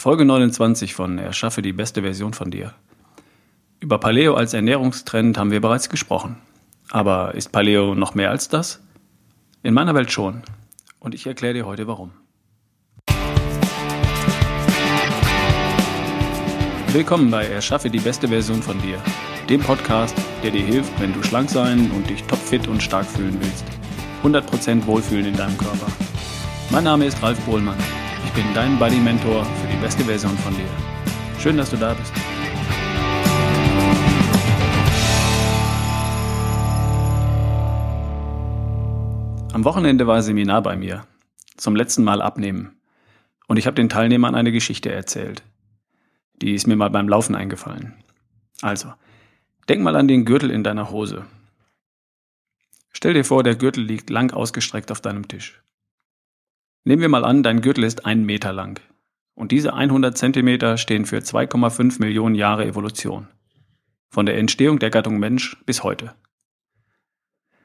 Folge 29 von Erschaffe die beste Version von dir. Über Paleo als Ernährungstrend haben wir bereits gesprochen. Aber ist Paleo noch mehr als das? In meiner Welt schon. Und ich erkläre dir heute warum. Willkommen bei Erschaffe die beste Version von dir, dem Podcast, der dir hilft, wenn du schlank sein und dich topfit und stark fühlen willst. 100% Wohlfühlen in deinem Körper. Mein Name ist Ralf Bohlmann. Ich bin dein Buddy Mentor für die beste Version von dir. Schön, dass du da bist. Am Wochenende war Seminar bei mir. Zum letzten Mal abnehmen. Und ich habe den Teilnehmern eine Geschichte erzählt. Die ist mir mal beim Laufen eingefallen. Also, denk mal an den Gürtel in deiner Hose. Stell dir vor, der Gürtel liegt lang ausgestreckt auf deinem Tisch. Nehmen wir mal an, dein Gürtel ist einen Meter lang. Und diese 100 Zentimeter stehen für 2,5 Millionen Jahre Evolution. Von der Entstehung der Gattung Mensch bis heute.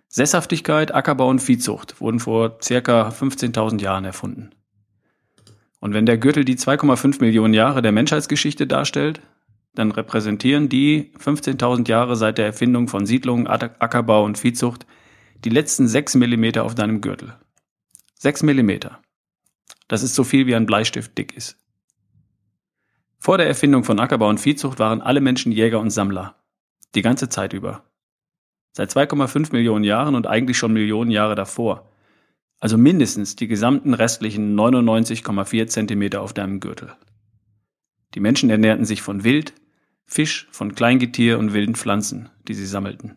Sesshaftigkeit, Ackerbau und Viehzucht wurden vor circa 15.000 Jahren erfunden. Und wenn der Gürtel die 2,5 Millionen Jahre der Menschheitsgeschichte darstellt, dann repräsentieren die 15.000 Jahre seit der Erfindung von Siedlungen, Ackerbau und Viehzucht die letzten 6 Millimeter auf deinem Gürtel. 6 Millimeter. Das ist so viel wie ein Bleistift dick ist. Vor der Erfindung von Ackerbau und Viehzucht waren alle Menschen Jäger und Sammler. Die ganze Zeit über. Seit 2,5 Millionen Jahren und eigentlich schon Millionen Jahre davor. Also mindestens die gesamten restlichen 99,4 Zentimeter auf deinem Gürtel. Die Menschen ernährten sich von Wild, Fisch, von Kleingetier und wilden Pflanzen, die sie sammelten.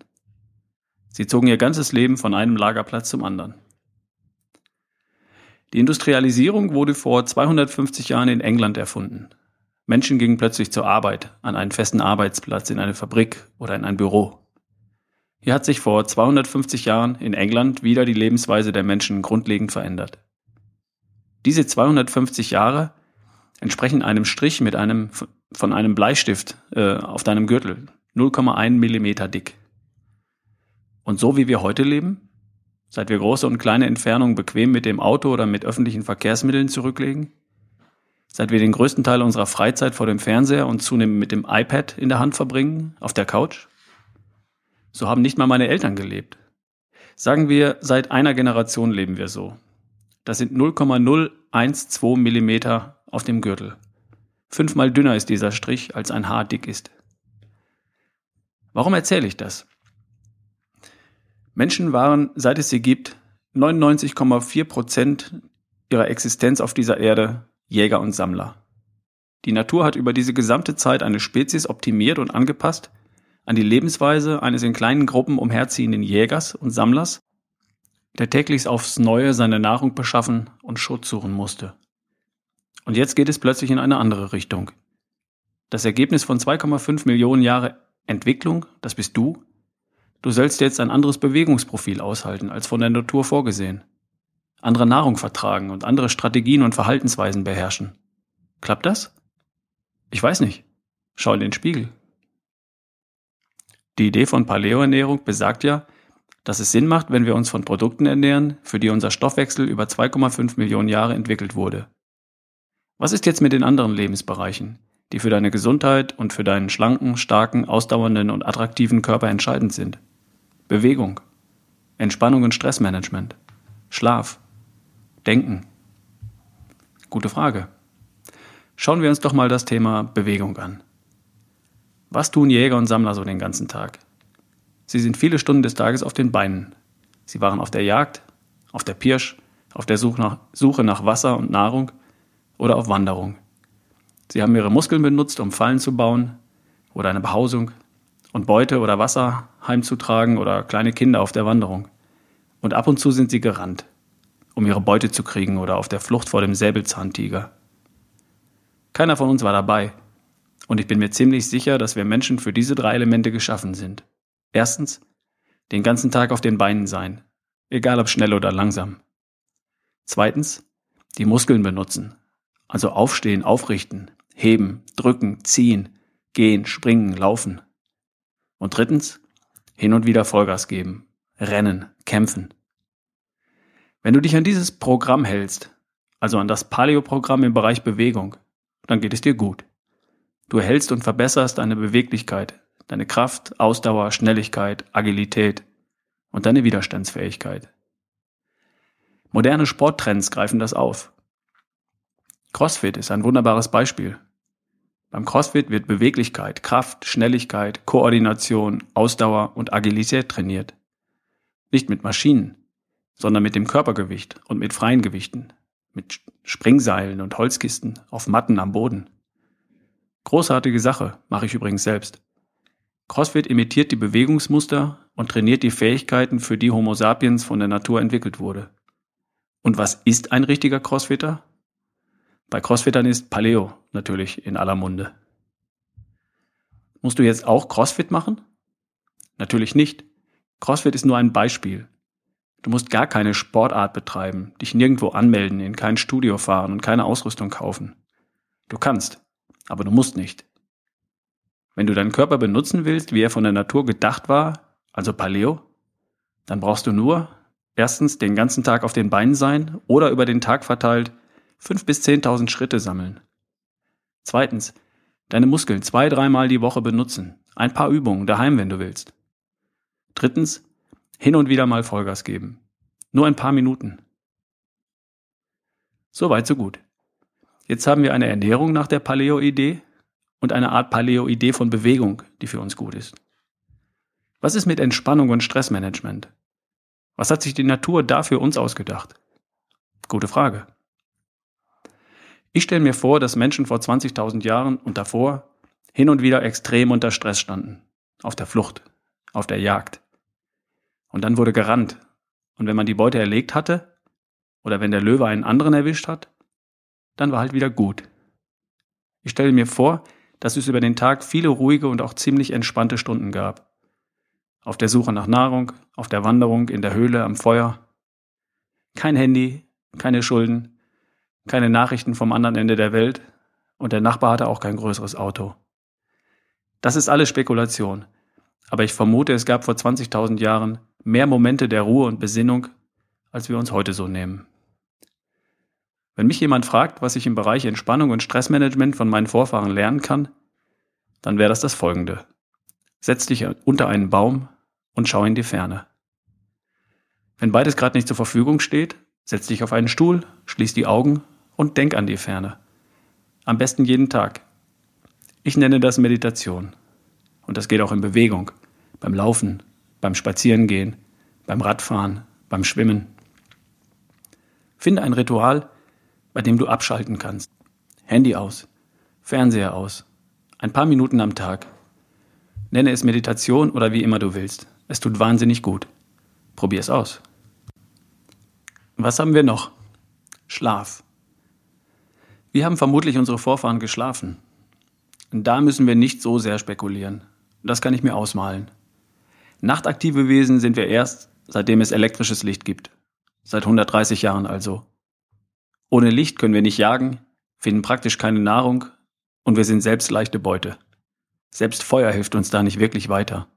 Sie zogen ihr ganzes Leben von einem Lagerplatz zum anderen. Die Industrialisierung wurde vor 250 Jahren in England erfunden. Menschen gingen plötzlich zur Arbeit, an einen festen Arbeitsplatz, in eine Fabrik oder in ein Büro. Hier hat sich vor 250 Jahren in England wieder die Lebensweise der Menschen grundlegend verändert. Diese 250 Jahre entsprechen einem Strich mit einem von einem Bleistift äh, auf deinem Gürtel, 0,1 Millimeter dick. Und so wie wir heute leben, Seit wir große und kleine Entfernungen bequem mit dem Auto oder mit öffentlichen Verkehrsmitteln zurücklegen? Seit wir den größten Teil unserer Freizeit vor dem Fernseher und zunehmend mit dem iPad in der Hand verbringen, auf der Couch? So haben nicht mal meine Eltern gelebt. Sagen wir, seit einer Generation leben wir so. Das sind 0,012 Millimeter auf dem Gürtel. Fünfmal dünner ist dieser Strich, als ein Haar dick ist. Warum erzähle ich das? Menschen waren, seit es sie gibt, 99,4 Prozent ihrer Existenz auf dieser Erde Jäger und Sammler. Die Natur hat über diese gesamte Zeit eine Spezies optimiert und angepasst an die Lebensweise eines in kleinen Gruppen umherziehenden Jägers und Sammlers, der täglich aufs Neue seine Nahrung beschaffen und Schutz suchen musste. Und jetzt geht es plötzlich in eine andere Richtung. Das Ergebnis von 2,5 Millionen Jahre Entwicklung, das bist du, Du sollst jetzt ein anderes Bewegungsprofil aushalten als von der Natur vorgesehen. Andere Nahrung vertragen und andere Strategien und Verhaltensweisen beherrschen. Klappt das? Ich weiß nicht. Schau in den Spiegel. Die Idee von Paleoernährung besagt ja, dass es Sinn macht, wenn wir uns von Produkten ernähren, für die unser Stoffwechsel über 2,5 Millionen Jahre entwickelt wurde. Was ist jetzt mit den anderen Lebensbereichen, die für deine Gesundheit und für deinen schlanken, starken, ausdauernden und attraktiven Körper entscheidend sind? Bewegung, Entspannung und Stressmanagement, Schlaf, Denken. Gute Frage. Schauen wir uns doch mal das Thema Bewegung an. Was tun Jäger und Sammler so den ganzen Tag? Sie sind viele Stunden des Tages auf den Beinen. Sie waren auf der Jagd, auf der Pirsch, auf der Suche nach, Suche nach Wasser und Nahrung oder auf Wanderung. Sie haben ihre Muskeln benutzt, um Fallen zu bauen oder eine Behausung, und Beute oder Wasser heimzutragen oder kleine Kinder auf der Wanderung. Und ab und zu sind sie gerannt, um ihre Beute zu kriegen oder auf der Flucht vor dem Säbelzahntiger. Keiner von uns war dabei. Und ich bin mir ziemlich sicher, dass wir Menschen für diese drei Elemente geschaffen sind. Erstens, den ganzen Tag auf den Beinen sein, egal ob schnell oder langsam. Zweitens, die Muskeln benutzen, also aufstehen, aufrichten, heben, drücken, ziehen, gehen, springen, laufen. Und drittens, hin und wieder Vollgas geben, rennen, kämpfen. Wenn du dich an dieses Programm hältst, also an das Paleo-Programm im Bereich Bewegung, dann geht es dir gut. Du erhältst und verbesserst deine Beweglichkeit, deine Kraft, Ausdauer, Schnelligkeit, Agilität und deine Widerstandsfähigkeit. Moderne Sporttrends greifen das auf. CrossFit ist ein wunderbares Beispiel. Beim CrossFit wird Beweglichkeit, Kraft, Schnelligkeit, Koordination, Ausdauer und Agilität trainiert. Nicht mit Maschinen, sondern mit dem Körpergewicht und mit freien Gewichten, mit Springseilen und Holzkisten auf Matten am Boden. Großartige Sache, mache ich übrigens selbst. CrossFit imitiert die Bewegungsmuster und trainiert die Fähigkeiten, für die Homo sapiens von der Natur entwickelt wurde. Und was ist ein richtiger Crossfitter? Bei Crossfittern ist Paleo natürlich in aller Munde. Musst du jetzt auch Crossfit machen? Natürlich nicht. Crossfit ist nur ein Beispiel. Du musst gar keine Sportart betreiben, dich nirgendwo anmelden, in kein Studio fahren und keine Ausrüstung kaufen. Du kannst, aber du musst nicht. Wenn du deinen Körper benutzen willst, wie er von der Natur gedacht war, also Paleo, dann brauchst du nur erstens den ganzen Tag auf den Beinen sein oder über den Tag verteilt fünf bis zehntausend Schritte sammeln. Zweitens, deine Muskeln zwei, dreimal die Woche benutzen. Ein paar Übungen daheim, wenn du willst. Drittens, hin und wieder mal Vollgas geben. Nur ein paar Minuten. Soweit, so gut. Jetzt haben wir eine Ernährung nach der Paleo-Idee und eine Art Paleo-Idee von Bewegung, die für uns gut ist. Was ist mit Entspannung und Stressmanagement? Was hat sich die Natur da für uns ausgedacht? Gute Frage. Ich stelle mir vor, dass Menschen vor 20.000 Jahren und davor hin und wieder extrem unter Stress standen. Auf der Flucht, auf der Jagd. Und dann wurde gerannt. Und wenn man die Beute erlegt hatte, oder wenn der Löwe einen anderen erwischt hat, dann war halt wieder gut. Ich stelle mir vor, dass es über den Tag viele ruhige und auch ziemlich entspannte Stunden gab. Auf der Suche nach Nahrung, auf der Wanderung, in der Höhle, am Feuer. Kein Handy, keine Schulden, keine Nachrichten vom anderen Ende der Welt und der Nachbar hatte auch kein größeres Auto. Das ist alles Spekulation. Aber ich vermute, es gab vor 20.000 Jahren mehr Momente der Ruhe und Besinnung, als wir uns heute so nehmen. Wenn mich jemand fragt, was ich im Bereich Entspannung und Stressmanagement von meinen Vorfahren lernen kann, dann wäre das das folgende. Setz dich unter einen Baum und schau in die Ferne. Wenn beides gerade nicht zur Verfügung steht, setz dich auf einen Stuhl, schließ die Augen und denk an die Ferne. Am besten jeden Tag. Ich nenne das Meditation. Und das geht auch in Bewegung, beim Laufen, beim Spazierengehen, beim Radfahren, beim Schwimmen. Finde ein Ritual, bei dem du abschalten kannst. Handy aus, Fernseher aus, ein paar Minuten am Tag. Nenne es Meditation oder wie immer du willst. Es tut wahnsinnig gut. Probier es aus. Was haben wir noch? Schlaf. Wir haben vermutlich unsere Vorfahren geschlafen. Da müssen wir nicht so sehr spekulieren. Das kann ich mir ausmalen. Nachtaktive Wesen sind wir erst, seitdem es elektrisches Licht gibt. Seit 130 Jahren also. Ohne Licht können wir nicht jagen, finden praktisch keine Nahrung und wir sind selbst leichte Beute. Selbst Feuer hilft uns da nicht wirklich weiter.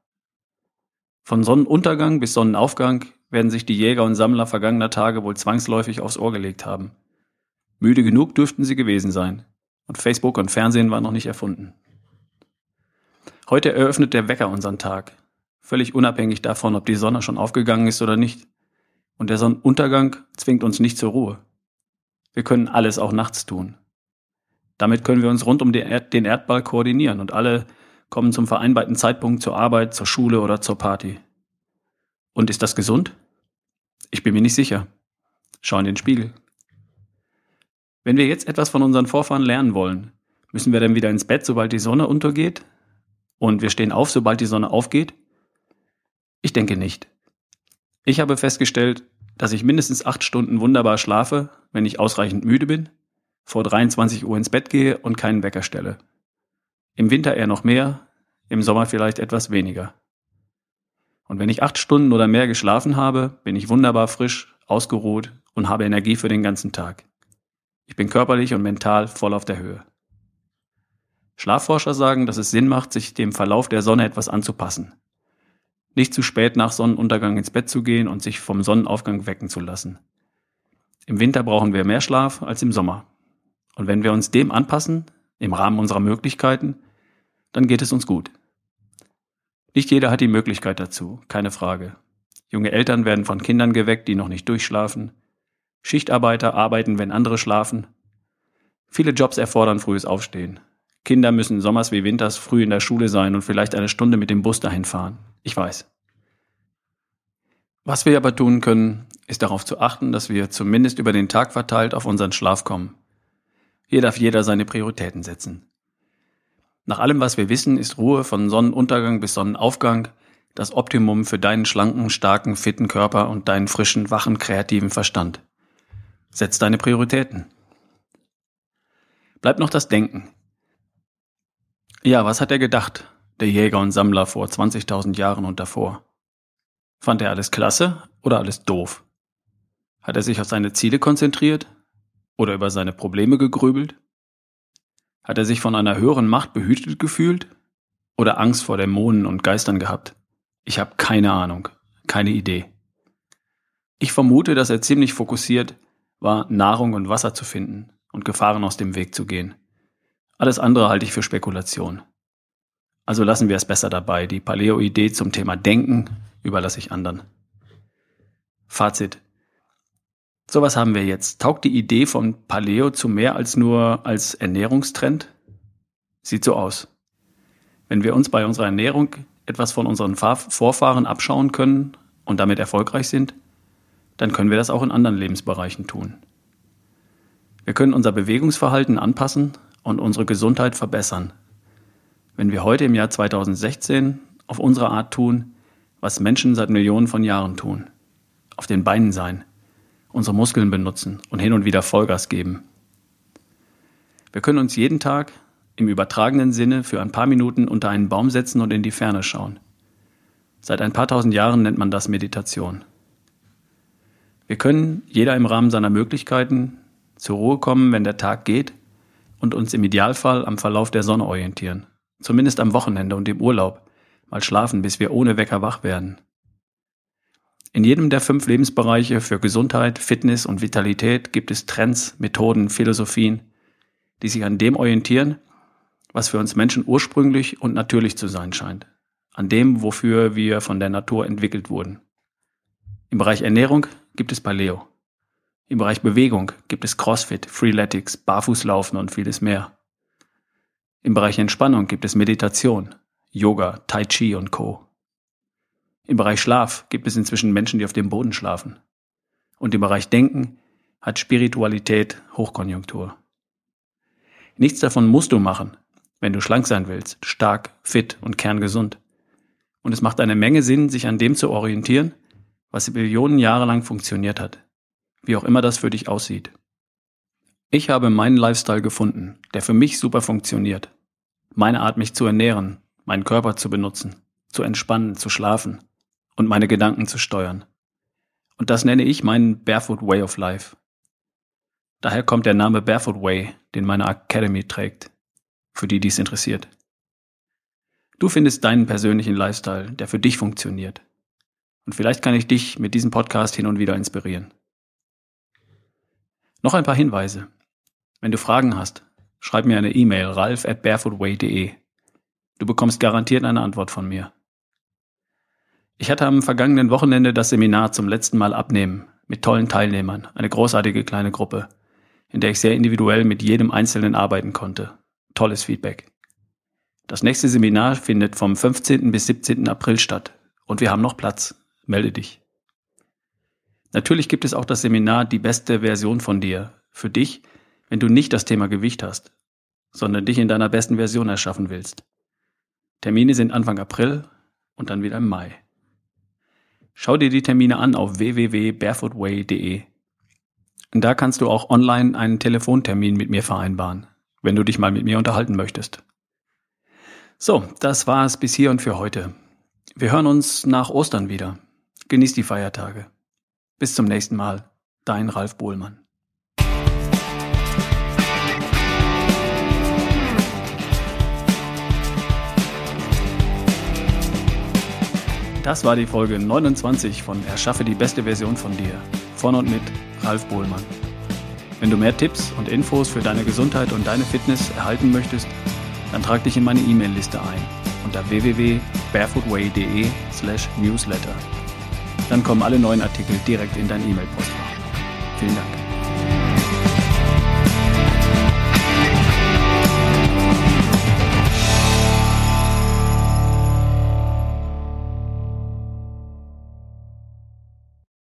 Von Sonnenuntergang bis Sonnenaufgang werden sich die Jäger und Sammler vergangener Tage wohl zwangsläufig aufs Ohr gelegt haben. Müde genug dürften sie gewesen sein. Und Facebook und Fernsehen waren noch nicht erfunden. Heute eröffnet der Wecker unseren Tag. Völlig unabhängig davon, ob die Sonne schon aufgegangen ist oder nicht. Und der Sonnenuntergang zwingt uns nicht zur Ruhe. Wir können alles auch nachts tun. Damit können wir uns rund um den Erdball koordinieren und alle kommen zum vereinbarten Zeitpunkt zur Arbeit, zur Schule oder zur Party. Und ist das gesund? Ich bin mir nicht sicher. Schau in den Spiegel. Wenn wir jetzt etwas von unseren Vorfahren lernen wollen, müssen wir dann wieder ins Bett, sobald die Sonne untergeht? Und wir stehen auf, sobald die Sonne aufgeht? Ich denke nicht. Ich habe festgestellt, dass ich mindestens acht Stunden wunderbar schlafe, wenn ich ausreichend müde bin, vor 23 Uhr ins Bett gehe und keinen Wecker stelle. Im Winter eher noch mehr, im Sommer vielleicht etwas weniger. Und wenn ich acht Stunden oder mehr geschlafen habe, bin ich wunderbar frisch, ausgeruht und habe Energie für den ganzen Tag. Ich bin körperlich und mental voll auf der Höhe. Schlafforscher sagen, dass es Sinn macht, sich dem Verlauf der Sonne etwas anzupassen. Nicht zu spät nach Sonnenuntergang ins Bett zu gehen und sich vom Sonnenaufgang wecken zu lassen. Im Winter brauchen wir mehr Schlaf als im Sommer. Und wenn wir uns dem anpassen, im Rahmen unserer Möglichkeiten, dann geht es uns gut. Nicht jeder hat die Möglichkeit dazu, keine Frage. Junge Eltern werden von Kindern geweckt, die noch nicht durchschlafen. Schichtarbeiter arbeiten, wenn andere schlafen. Viele Jobs erfordern frühes Aufstehen. Kinder müssen sommers wie winters früh in der Schule sein und vielleicht eine Stunde mit dem Bus dahin fahren. Ich weiß. Was wir aber tun können, ist darauf zu achten, dass wir zumindest über den Tag verteilt auf unseren Schlaf kommen. Hier darf jeder seine Prioritäten setzen. Nach allem, was wir wissen, ist Ruhe von Sonnenuntergang bis Sonnenaufgang das Optimum für deinen schlanken, starken, fitten Körper und deinen frischen, wachen, kreativen Verstand. Setz deine Prioritäten. Bleibt noch das Denken. Ja, was hat er gedacht, der Jäger und Sammler vor 20.000 Jahren und davor? Fand er alles klasse oder alles doof? Hat er sich auf seine Ziele konzentriert oder über seine Probleme gegrübelt? Hat er sich von einer höheren Macht behütet gefühlt oder Angst vor Dämonen und Geistern gehabt? Ich habe keine Ahnung, keine Idee. Ich vermute, dass er ziemlich fokussiert war, Nahrung und Wasser zu finden und Gefahren aus dem Weg zu gehen. Alles andere halte ich für Spekulation. Also lassen wir es besser dabei. Die Paleo-Idee zum Thema Denken überlasse ich anderen. Fazit. Sowas haben wir jetzt. Taugt die Idee von Paleo zu mehr als nur als Ernährungstrend? Sieht so aus. Wenn wir uns bei unserer Ernährung etwas von unseren Vorfahren abschauen können und damit erfolgreich sind, dann können wir das auch in anderen Lebensbereichen tun. Wir können unser Bewegungsverhalten anpassen und unsere Gesundheit verbessern, wenn wir heute im Jahr 2016 auf unsere Art tun, was Menschen seit Millionen von Jahren tun. Auf den Beinen sein, unsere Muskeln benutzen und hin und wieder Vollgas geben. Wir können uns jeden Tag im übertragenen Sinne für ein paar Minuten unter einen Baum setzen und in die Ferne schauen. Seit ein paar tausend Jahren nennt man das Meditation. Wir können, jeder im Rahmen seiner Möglichkeiten, zur Ruhe kommen, wenn der Tag geht und uns im Idealfall am Verlauf der Sonne orientieren. Zumindest am Wochenende und im Urlaub. Mal schlafen, bis wir ohne Wecker wach werden. In jedem der fünf Lebensbereiche für Gesundheit, Fitness und Vitalität gibt es Trends, Methoden, Philosophien, die sich an dem orientieren, was für uns Menschen ursprünglich und natürlich zu sein scheint, an dem, wofür wir von der Natur entwickelt wurden. Im Bereich Ernährung gibt es Paleo. Im Bereich Bewegung gibt es CrossFit, Freeletics, Barfußlaufen und vieles mehr. Im Bereich Entspannung gibt es Meditation, Yoga, Tai Chi und Co. Im Bereich Schlaf gibt es inzwischen Menschen, die auf dem Boden schlafen. Und im Bereich Denken hat Spiritualität Hochkonjunktur. Nichts davon musst du machen, wenn du schlank sein willst, stark, fit und kerngesund. Und es macht eine Menge Sinn, sich an dem zu orientieren, was Billionen Jahre lang funktioniert hat. Wie auch immer das für dich aussieht. Ich habe meinen Lifestyle gefunden, der für mich super funktioniert. Meine Art, mich zu ernähren, meinen Körper zu benutzen, zu entspannen, zu schlafen und meine Gedanken zu steuern. Und das nenne ich meinen Barefoot Way of Life. Daher kommt der Name Barefoot Way, den meine Academy trägt für die dies interessiert. Du findest deinen persönlichen Lifestyle, der für dich funktioniert. Und vielleicht kann ich dich mit diesem Podcast hin und wieder inspirieren. Noch ein paar Hinweise. Wenn du Fragen hast, schreib mir eine E-Mail ralf at barefootway.de. Du bekommst garantiert eine Antwort von mir. Ich hatte am vergangenen Wochenende das Seminar zum letzten Mal abnehmen mit tollen Teilnehmern, eine großartige kleine Gruppe, in der ich sehr individuell mit jedem Einzelnen arbeiten konnte tolles Feedback. Das nächste Seminar findet vom 15. bis 17. April statt und wir haben noch Platz. Melde dich. Natürlich gibt es auch das Seminar Die beste Version von dir für dich, wenn du nicht das Thema Gewicht hast, sondern dich in deiner besten Version erschaffen willst. Termine sind Anfang April und dann wieder im Mai. Schau dir die Termine an auf www.barefootway.de. Da kannst du auch online einen Telefontermin mit mir vereinbaren wenn du dich mal mit mir unterhalten möchtest. So, das war es bis hier und für heute. Wir hören uns nach Ostern wieder. Genieß die Feiertage. Bis zum nächsten Mal. Dein Ralf Bohlmann. Das war die Folge 29 von Erschaffe die beste Version von dir. Von und mit Ralf Bohlmann. Wenn du mehr Tipps und Infos für deine Gesundheit und deine Fitness erhalten möchtest, dann trag dich in meine E-Mail-Liste ein unter www.barefootway.de/slash newsletter. Dann kommen alle neuen Artikel direkt in dein E-Mail-Postfach. Vielen Dank.